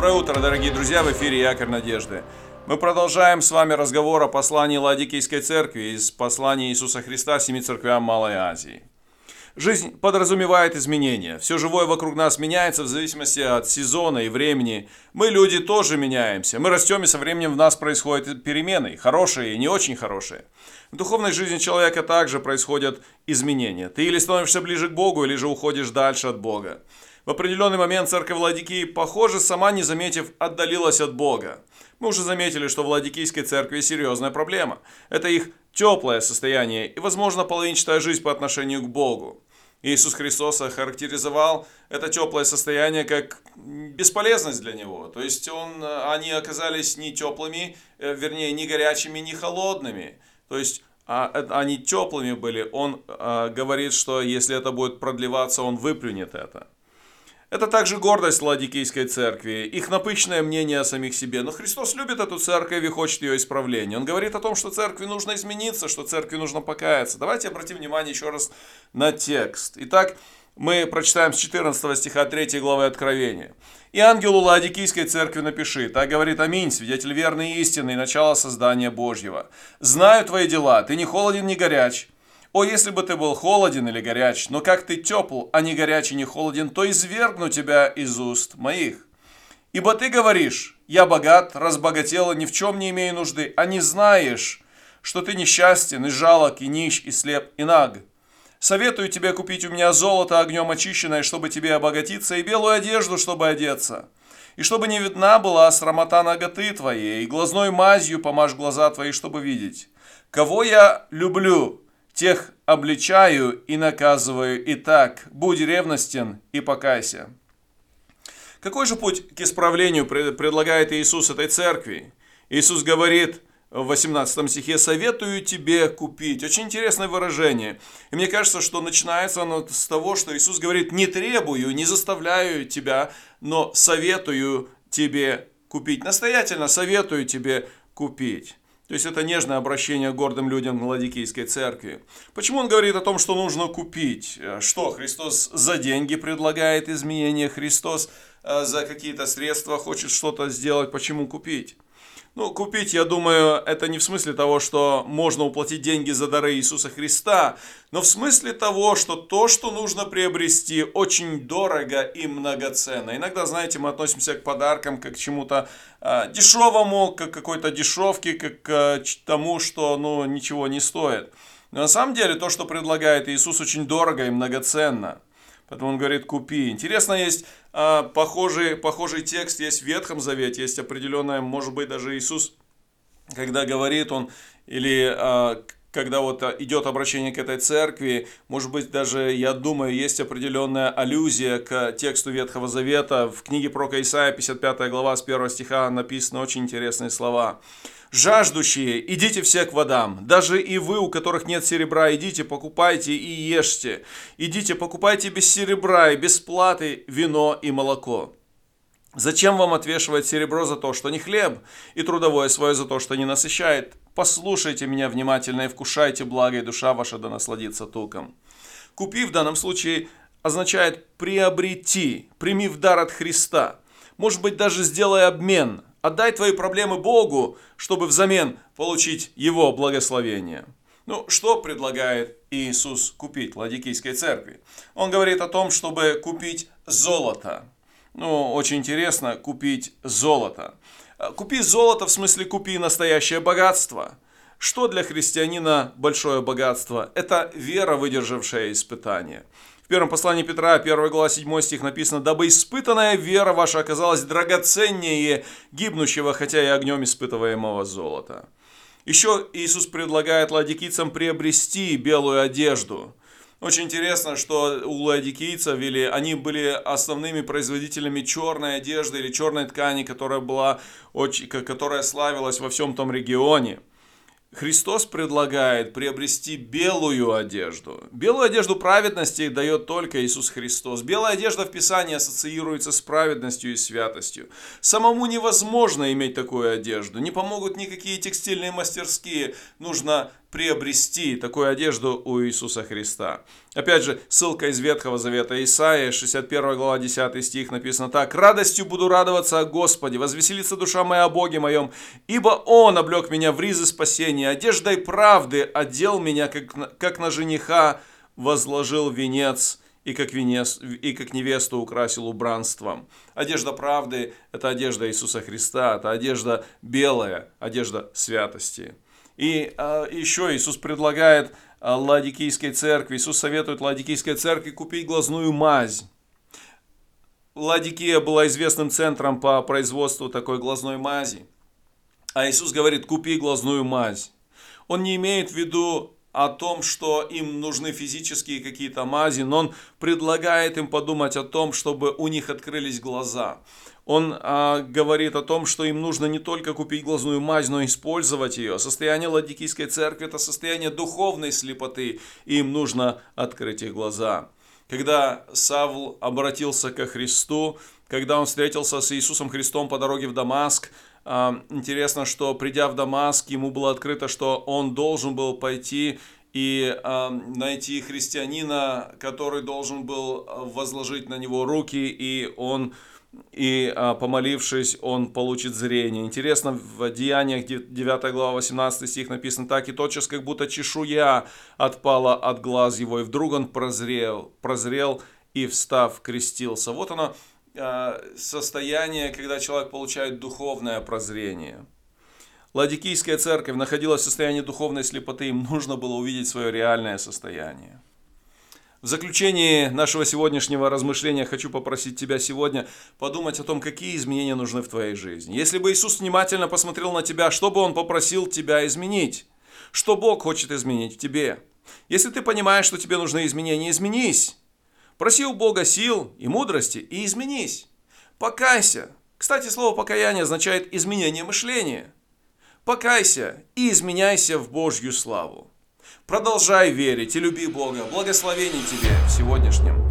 Доброе утро, дорогие друзья, в эфире Якорь Надежды. Мы продолжаем с вами разговор о послании Ладикийской церкви из послания Иисуса Христа семи церквям Малой Азии. Жизнь подразумевает изменения. Все живое вокруг нас меняется в зависимости от сезона и времени. Мы, люди, тоже меняемся. Мы растем, и со временем в нас происходят перемены, хорошие и не очень хорошие. В духовной жизни человека также происходят изменения. Ты или становишься ближе к Богу, или же уходишь дальше от Бога. В определенный момент церковь Владикии, похоже, сама не заметив, отдалилась от Бога. Мы уже заметили, что в Ладикийской церкви серьезная проблема. Это их теплое состояние и, возможно, половинчатая жизнь по отношению к Богу. Иисус Христос охарактеризовал это теплое состояние как бесполезность для него. То есть он, они оказались не теплыми, э, вернее, не горячими, не холодными. То есть а, они теплыми были. Он а, говорит, что если это будет продлеваться, он выплюнет это. Это также гордость Ладикийской церкви, их напыщенное мнение о самих себе. Но Христос любит эту церковь и хочет ее исправления. Он говорит о том, что церкви нужно измениться, что церкви нужно покаяться. Давайте обратим внимание еще раз на текст. Итак, мы прочитаем с 14 стиха 3 главы Откровения. «И ангелу Ладикийской церкви напиши, так говорит Аминь, свидетель верный и истинный, начало создания Божьего. Знаю твои дела, ты не холоден, не горяч». О, если бы ты был холоден или горяч, но как ты тепл, а не горячий, не холоден, то извергну тебя из уст моих. Ибо ты говоришь, я богат, разбогател, и ни в чем не имею нужды, а не знаешь, что ты несчастен, и жалок, и нищ, и слеп, и наг. Советую тебе купить у меня золото огнем очищенное, чтобы тебе обогатиться, и белую одежду, чтобы одеться. И чтобы не видна была срамота ноготы твоей, и глазной мазью помажь глаза твои, чтобы видеть. Кого я люблю, Тех обличаю и наказываю и так, будь ревностен и покайся. Какой же путь к исправлению предлагает Иисус этой церкви? Иисус говорит в 18 стихе «советую тебе купить». Очень интересное выражение. И мне кажется, что начинается оно с того, что Иисус говорит «не требую, не заставляю тебя, но советую тебе купить». Настоятельно советую тебе купить. То есть это нежное обращение к гордым людям Ладикийской церкви. Почему он говорит о том, что нужно купить? Что, Христос за деньги предлагает изменения? Христос э, за какие-то средства хочет что-то сделать? Почему купить? Ну, купить, я думаю, это не в смысле того, что можно уплатить деньги за дары Иисуса Христа, но в смысле того, что то, что нужно приобрести, очень дорого и многоценно. Иногда, знаете, мы относимся к подаркам как к чему-то э, дешевому, как к какой-то дешевке, как к э, тому, что ну, ничего не стоит. Но на самом деле то, что предлагает Иисус, очень дорого и многоценно. Поэтому он говорит, купи. Интересно, есть а, похожий, похожий текст, есть в Ветхом Завете, есть определенное, может быть, даже Иисус, когда говорит он, или а, когда вот идет обращение к этой церкви, может быть, даже, я думаю, есть определенная аллюзия к тексту Ветхого Завета. В книге про Исаия, 55 глава, с 1 стиха написаны очень интересные слова. Жаждущие, идите все к водам. Даже и вы, у которых нет серебра, идите, покупайте и ешьте. Идите, покупайте без серебра и без платы вино и молоко. Зачем вам отвешивать серебро за то, что не хлеб, и трудовое свое за то, что не насыщает? Послушайте меня внимательно и вкушайте благо, и душа ваша да насладится туком. Купи в данном случае означает приобрети, прими в дар от Христа. Может быть, даже сделай обмен – Отдай твои проблемы Богу, чтобы взамен получить Его благословение. Ну, что предлагает Иисус купить Ладикийской церкви? Он говорит о том, чтобы купить золото. Ну, очень интересно, купить золото. Купи золото в смысле купи настоящее богатство. Что для христианина большое богатство? Это вера, выдержавшая испытание первом послании Петра, 1 глава, 7 стих написано, «Дабы испытанная вера ваша оказалась драгоценнее гибнущего, хотя и огнем испытываемого золота». Еще Иисус предлагает ладикийцам приобрести белую одежду. Очень интересно, что у ладикийцев, или они были основными производителями черной одежды или черной ткани, которая, была, которая славилась во всем том регионе. Христос предлагает приобрести белую одежду. Белую одежду праведности дает только Иисус Христос. Белая одежда в Писании ассоциируется с праведностью и святостью. Самому невозможно иметь такую одежду. Не помогут никакие текстильные мастерские. Нужно приобрести такую одежду у Иисуса Христа. Опять же, ссылка из Ветхого Завета Исаия, 61 глава, 10 стих написано так. «Радостью буду радоваться о Господе, возвеселится душа моя о Боге моем, ибо Он облег меня в ризы спасения, одеждой правды одел меня, как, как на жениха возложил венец» и как, венес, и как невесту украсил убранством. Одежда правды – это одежда Иисуса Христа, это одежда белая, одежда святости. И а, еще Иисус предлагает а, Ладикийской церкви, Иисус советует Ладикийской церкви купить глазную мазь. Ладикия была известным центром по производству такой глазной мази. А Иисус говорит, купи глазную мазь. Он не имеет в виду о том, что им нужны физические какие-то мази, но он предлагает им подумать о том, чтобы у них открылись глаза. Он а, говорит о том, что им нужно не только купить глазную мазь, но и использовать ее. Состояние Ладикийской церкви – это состояние духовной слепоты, и им нужно открыть их глаза. Когда Савл обратился ко Христу, когда он встретился с Иисусом Христом по дороге в Дамаск, интересно, что придя в Дамаск, ему было открыто, что он должен был пойти и найти христианина, который должен был возложить на него руки, и он и а, помолившись, он получит зрение. Интересно, в Деяниях 9 глава 18 стих написано так, «И тотчас, как будто чешуя отпала от глаз его, и вдруг он прозрел, прозрел и, встав, крестился». Вот оно, а, состояние, когда человек получает духовное прозрение. Ладикийская церковь находилась в состоянии духовной слепоты, им нужно было увидеть свое реальное состояние. В заключении нашего сегодняшнего размышления хочу попросить тебя сегодня подумать о том, какие изменения нужны в твоей жизни. Если бы Иисус внимательно посмотрел на тебя, что бы Он попросил тебя изменить? Что Бог хочет изменить в тебе? Если ты понимаешь, что тебе нужны изменения, изменись. Проси у Бога сил и мудрости и изменись. Покайся. Кстати, слово покаяние означает изменение мышления. Покайся и изменяйся в Божью славу. Продолжай верить и люби Бога. Благословений тебе в сегодняшнем